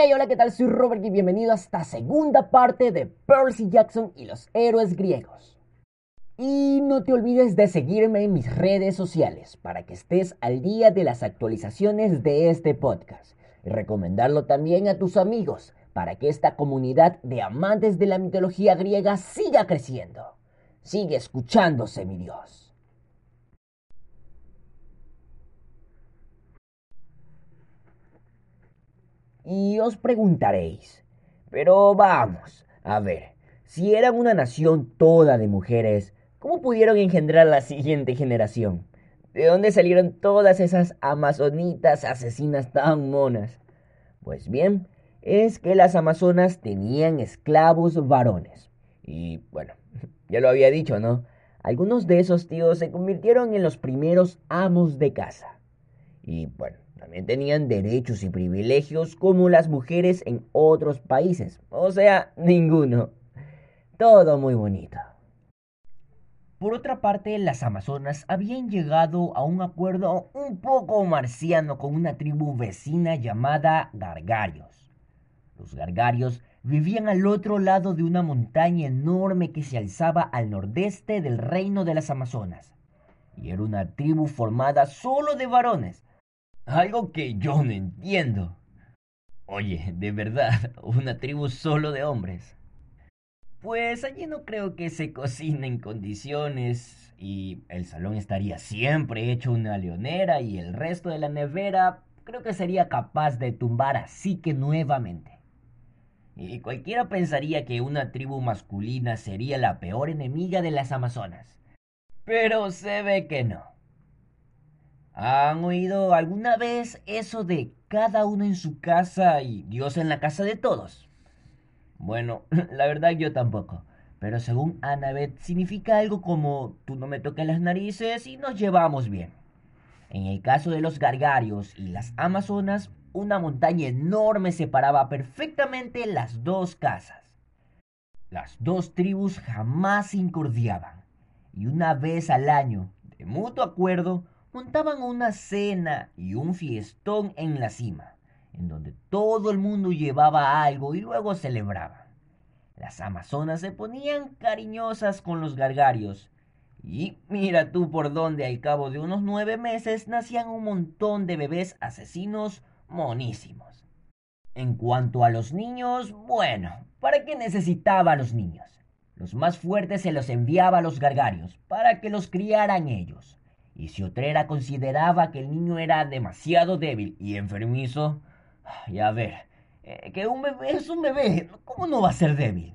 Hey, hola, ¿qué tal? Soy Robert y bienvenido a esta segunda parte de Percy Jackson y los héroes griegos. Y no te olvides de seguirme en mis redes sociales para que estés al día de las actualizaciones de este podcast y recomendarlo también a tus amigos para que esta comunidad de amantes de la mitología griega siga creciendo. Sigue escuchándose, mi Dios. Y os preguntaréis, pero vamos, a ver, si eran una nación toda de mujeres, ¿cómo pudieron engendrar la siguiente generación? ¿De dónde salieron todas esas amazonitas asesinas tan monas? Pues bien, es que las amazonas tenían esclavos varones. Y bueno, ya lo había dicho, ¿no? Algunos de esos tíos se convirtieron en los primeros amos de casa. Y bueno, también tenían derechos y privilegios como las mujeres en otros países. O sea, ninguno. Todo muy bonito. Por otra parte, las Amazonas habían llegado a un acuerdo un poco marciano con una tribu vecina llamada Gargarios. Los Gargarios vivían al otro lado de una montaña enorme que se alzaba al nordeste del reino de las Amazonas. Y era una tribu formada solo de varones, algo que yo no entiendo. Oye, de verdad, una tribu solo de hombres. Pues allí no creo que se cocine en condiciones y el salón estaría siempre hecho una leonera y el resto de la nevera creo que sería capaz de tumbar así que nuevamente. Y cualquiera pensaría que una tribu masculina sería la peor enemiga de las Amazonas. Pero se ve que no. ¿Han oído alguna vez eso de cada uno en su casa y Dios en la casa de todos? Bueno, la verdad yo tampoco. Pero según Annabeth significa algo como tú no me toques las narices y nos llevamos bien. En el caso de los gargarios y las amazonas, una montaña enorme separaba perfectamente las dos casas. Las dos tribus jamás se incordiaban y una vez al año, de mutuo acuerdo, montaban una cena y un fiestón en la cima, en donde todo el mundo llevaba algo y luego celebraban. Las amazonas se ponían cariñosas con los gargarios. Y mira tú por dónde al cabo de unos nueve meses nacían un montón de bebés asesinos monísimos. En cuanto a los niños, bueno, ¿para qué necesitaba a los niños? Los más fuertes se los enviaba a los gargarios, para que los criaran ellos. Y si Otrera consideraba que el niño era demasiado débil y enfermizo, ya ver, eh, que un bebé es un bebé, ¿cómo no va a ser débil?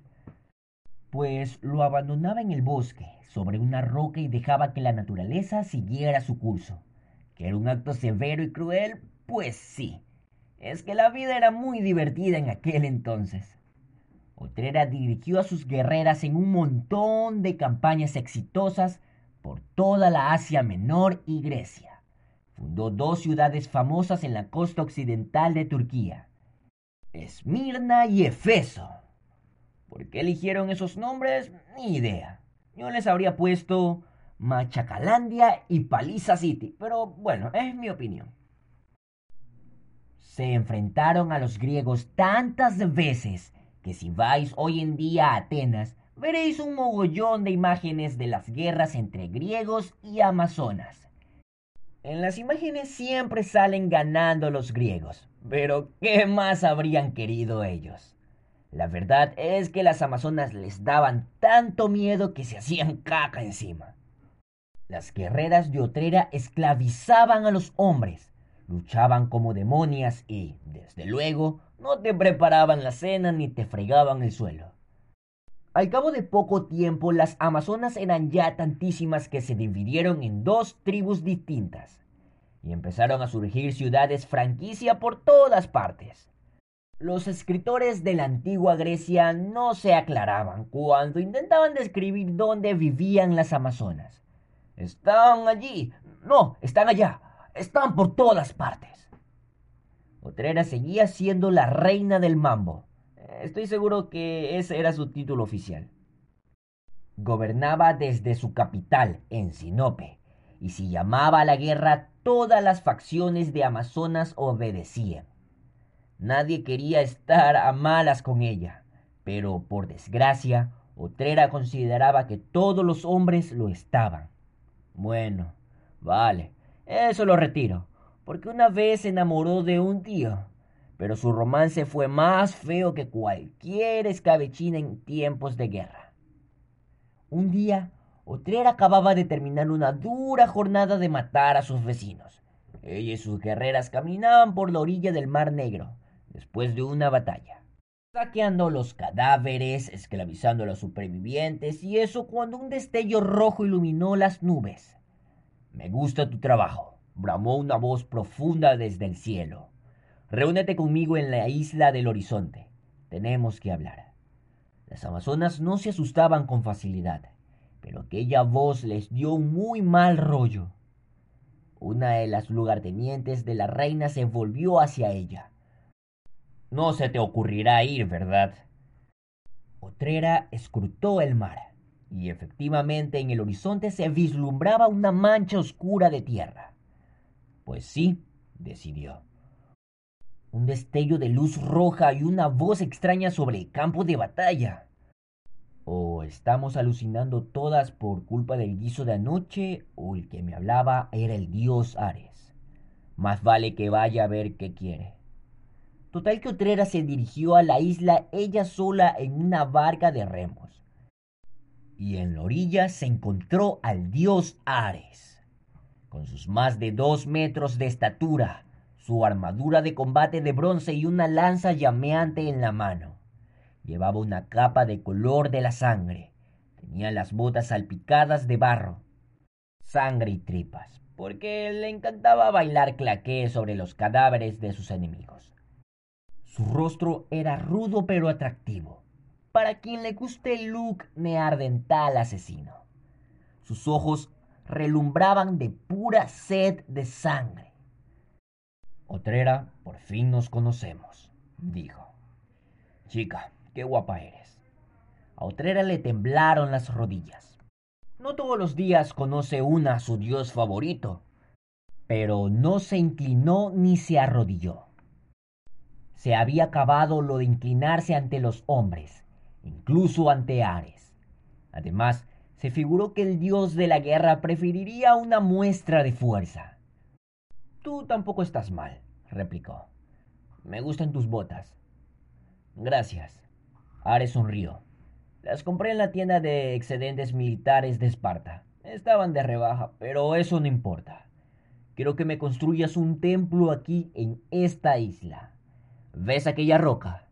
Pues lo abandonaba en el bosque, sobre una roca y dejaba que la naturaleza siguiera su curso. ¿Que era un acto severo y cruel? Pues sí. Es que la vida era muy divertida en aquel entonces. Otrera dirigió a sus guerreras en un montón de campañas exitosas por toda la Asia Menor y Grecia. Fundó dos ciudades famosas en la costa occidental de Turquía, Esmirna y Efeso. ¿Por qué eligieron esos nombres? Ni idea. Yo les habría puesto Machacalandia y Paliza City, pero bueno, es mi opinión. Se enfrentaron a los griegos tantas veces que si vais hoy en día a Atenas, veréis un mogollón de imágenes de las guerras entre griegos y amazonas. En las imágenes siempre salen ganando los griegos, pero ¿qué más habrían querido ellos? La verdad es que las amazonas les daban tanto miedo que se hacían caca encima. Las guerreras de Otrera esclavizaban a los hombres, luchaban como demonias y, desde luego, no te preparaban la cena ni te fregaban el suelo. Al cabo de poco tiempo, las Amazonas eran ya tantísimas que se dividieron en dos tribus distintas y empezaron a surgir ciudades franquicia por todas partes. Los escritores de la antigua Grecia no se aclaraban cuando intentaban describir dónde vivían las Amazonas. Están allí. No, están allá. Están por todas partes. Otrera seguía siendo la reina del mambo Estoy seguro que ese era su título oficial. Gobernaba desde su capital, en Sinope, y si llamaba a la guerra, todas las facciones de Amazonas obedecían. Nadie quería estar a malas con ella, pero por desgracia, Otrera consideraba que todos los hombres lo estaban. Bueno, vale, eso lo retiro, porque una vez se enamoró de un tío, pero su romance fue más feo que cualquier escabechina en tiempos de guerra. Un día, Otrera acababa de terminar una dura jornada de matar a sus vecinos. Ella y sus guerreras caminaban por la orilla del Mar Negro, después de una batalla saqueando los cadáveres, esclavizando a los supervivientes y eso cuando un destello rojo iluminó las nubes. Me gusta tu trabajo, bramó una voz profunda desde el cielo. Reúnete conmigo en la isla del horizonte. Tenemos que hablar. Las amazonas no se asustaban con facilidad, pero aquella voz les dio muy mal rollo. Una de las lugartenientes de la reina se volvió hacia ella no se te ocurrirá ir, ¿verdad? Otrera escrutó el mar, y efectivamente en el horizonte se vislumbraba una mancha oscura de tierra. Pues sí, decidió. Un destello de luz roja y una voz extraña sobre el campo de batalla. O estamos alucinando todas por culpa del guiso de anoche, o el que me hablaba era el dios Ares. Más vale que vaya a ver qué quiere. Total que Otrera se dirigió a la isla ella sola en una barca de remos. Y en la orilla se encontró al dios Ares. Con sus más de dos metros de estatura, su armadura de combate de bronce y una lanza llameante en la mano. Llevaba una capa de color de la sangre. Tenía las botas salpicadas de barro, sangre y tripas, porque le encantaba bailar claqué sobre los cadáveres de sus enemigos. Su rostro era rudo pero atractivo, para quien le guste el look neardental asesino. Sus ojos relumbraban de pura sed de sangre. Otrera, por fin nos conocemos, dijo. Chica, qué guapa eres. A Otrera le temblaron las rodillas. No todos los días conoce una a su dios favorito, pero no se inclinó ni se arrodilló se había acabado lo de inclinarse ante los hombres, incluso ante Ares. Además, se figuró que el dios de la guerra preferiría una muestra de fuerza. Tú tampoco estás mal, replicó. Me gustan tus botas. Gracias. Ares sonrió. Las compré en la tienda de excedentes militares de Esparta. Estaban de rebaja, pero eso no importa. Quiero que me construyas un templo aquí en esta isla. ¿Ves aquella roca?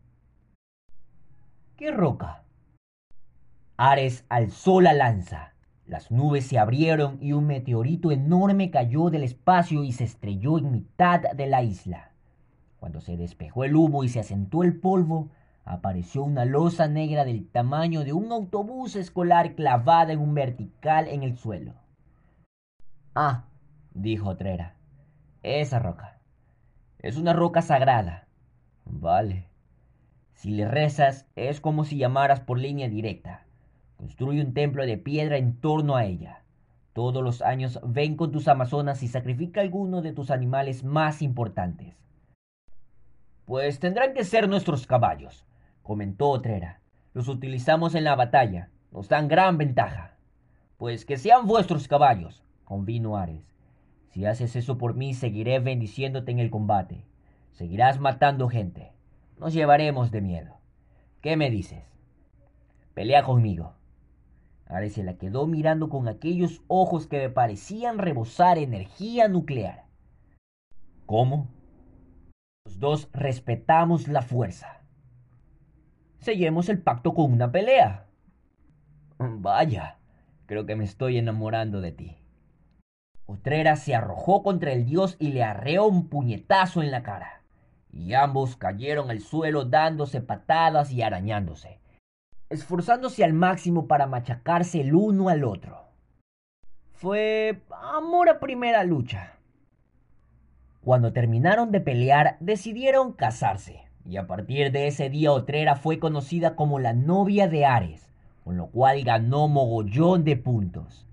¿Qué roca? Ares alzó la lanza. Las nubes se abrieron y un meteorito enorme cayó del espacio y se estrelló en mitad de la isla. Cuando se despejó el humo y se asentó el polvo, apareció una losa negra del tamaño de un autobús escolar clavada en un vertical en el suelo. Ah, dijo Trera, esa roca. Es una roca sagrada. Vale. Si le rezas, es como si llamaras por línea directa. Construye un templo de piedra en torno a ella. Todos los años ven con tus amazonas y sacrifica alguno de tus animales más importantes. Pues tendrán que ser nuestros caballos, comentó Otrera. Los utilizamos en la batalla. Nos dan gran ventaja. Pues que sean vuestros caballos, convino Ares. Si haces eso por mí, seguiré bendiciéndote en el combate. Seguirás matando gente. Nos llevaremos de miedo. ¿Qué me dices? Pelea conmigo. Ares se la quedó mirando con aquellos ojos que me parecían rebosar energía nuclear. ¿Cómo? Los dos respetamos la fuerza. Sellemos el pacto con una pelea. Vaya, creo que me estoy enamorando de ti. Otrera se arrojó contra el dios y le arreó un puñetazo en la cara y ambos cayeron al suelo dándose patadas y arañándose, esforzándose al máximo para machacarse el uno al otro. Fue amor a primera lucha. Cuando terminaron de pelear, decidieron casarse, y a partir de ese día Otrera fue conocida como la novia de Ares, con lo cual ganó mogollón de puntos.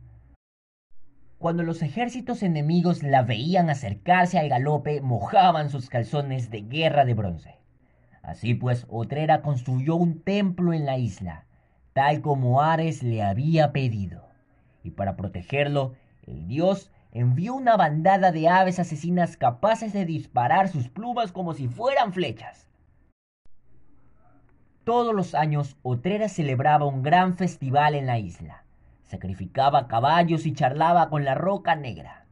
Cuando los ejércitos enemigos la veían acercarse al galope, mojaban sus calzones de guerra de bronce. Así pues, Otrera construyó un templo en la isla, tal como Ares le había pedido. Y para protegerlo, el dios envió una bandada de aves asesinas capaces de disparar sus plumas como si fueran flechas. Todos los años, Otrera celebraba un gran festival en la isla. Sacrificaba caballos y charlaba con la roca negra.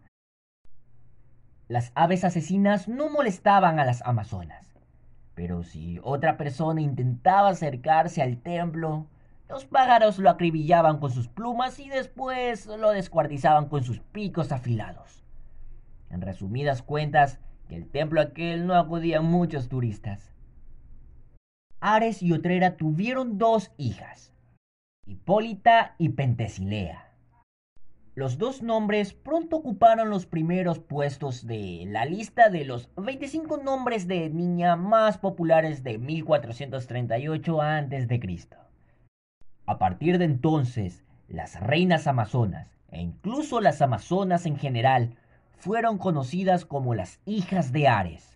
Las aves asesinas no molestaban a las amazonas, pero si otra persona intentaba acercarse al templo, los pájaros lo acribillaban con sus plumas y después lo descuartizaban con sus picos afilados. En resumidas cuentas, que el templo aquel no acudían muchos turistas. Ares y Otrera tuvieron dos hijas, Hipólita y Pentesilea. Los dos nombres pronto ocuparon los primeros puestos de la lista de los 25 nombres de niña más populares de 1438 a.C. A partir de entonces, las reinas amazonas, e incluso las amazonas en general, fueron conocidas como las hijas de Ares.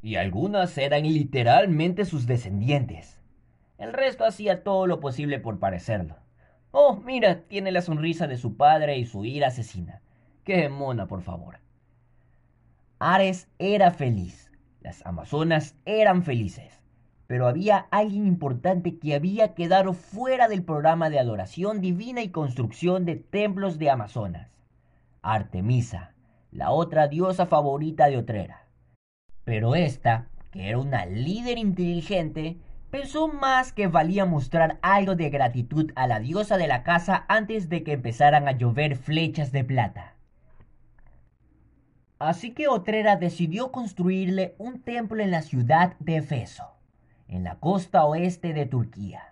Y algunas eran literalmente sus descendientes. El resto hacía todo lo posible por parecerlo. Oh, mira, tiene la sonrisa de su padre y su ira asesina. Qué mona, por favor. Ares era feliz. Las amazonas eran felices pero había alguien importante que había quedado fuera del programa de adoración divina y construcción de templos de Amazonas. Artemisa, la otra diosa favorita de Otrera. Pero esta, que era una líder inteligente, pensó más que valía mostrar algo de gratitud a la diosa de la casa antes de que empezaran a llover flechas de plata. Así que Otrera decidió construirle un templo en la ciudad de Efeso en la costa oeste de Turquía.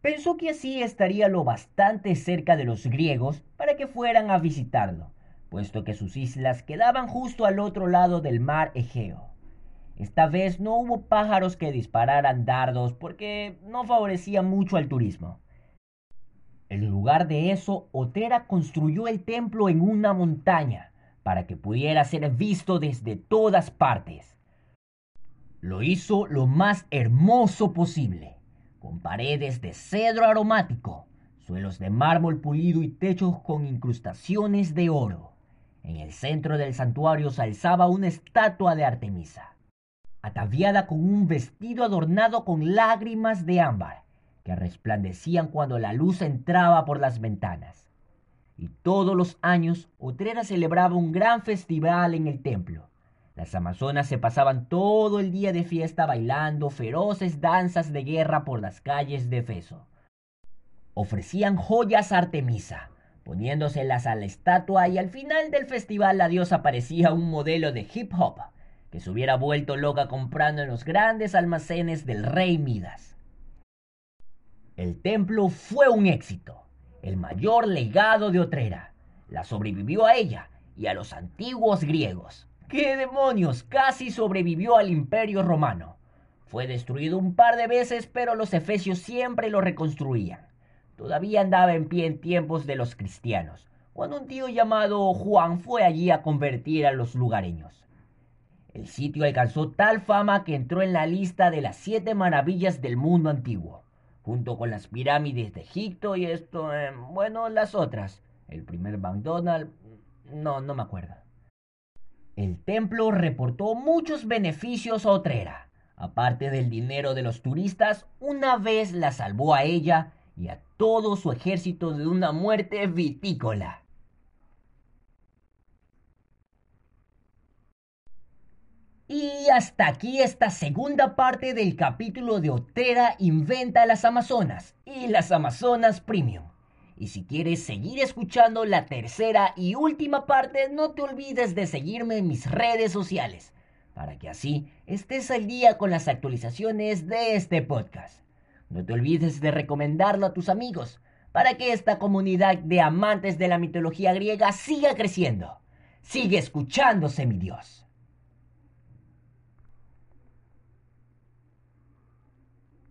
Pensó que así estaría lo bastante cerca de los griegos para que fueran a visitarlo, puesto que sus islas quedaban justo al otro lado del mar Egeo. Esta vez no hubo pájaros que dispararan dardos porque no favorecía mucho al turismo. En lugar de eso, Otera construyó el templo en una montaña para que pudiera ser visto desde todas partes. Lo hizo lo más hermoso posible, con paredes de cedro aromático, suelos de mármol pulido y techos con incrustaciones de oro. En el centro del santuario se alzaba una estatua de Artemisa, ataviada con un vestido adornado con lágrimas de ámbar, que resplandecían cuando la luz entraba por las ventanas. Y todos los años Otrera celebraba un gran festival en el templo, las amazonas se pasaban todo el día de fiesta bailando feroces danzas de guerra por las calles de Efeso. Ofrecían joyas a Artemisa, poniéndoselas a la estatua y al final del festival la diosa parecía un modelo de hip hop se hubiera vuelto loca comprando en los grandes almacenes del rey Midas. El templo fue un éxito, el mayor legado de Otrera. La sobrevivió a ella y a los antiguos griegos. ¿Qué demonios? Casi sobrevivió al imperio romano. Fue destruido un par de veces, pero los efesios siempre lo reconstruían. Todavía andaba en pie en tiempos de los cristianos, cuando un tío llamado Juan fue allí a convertir a los lugareños. El sitio alcanzó tal fama que entró en la lista de las siete maravillas del mundo antiguo, junto con las pirámides de Egipto y esto, eh, bueno, las otras. El primer McDonald's, no, no me acuerdo. El templo reportó muchos beneficios a Otrera. Aparte del dinero de los turistas, una vez la salvó a ella y a todo su ejército de una muerte vitícola. Y hasta aquí esta segunda parte del capítulo de Otrera inventa las Amazonas y las Amazonas Premium. Y si quieres seguir escuchando la tercera y última parte, no te olvides de seguirme en mis redes sociales, para que así estés al día con las actualizaciones de este podcast. No te olvides de recomendarlo a tus amigos, para que esta comunidad de amantes de la mitología griega siga creciendo. Sigue escuchándose, mi Dios.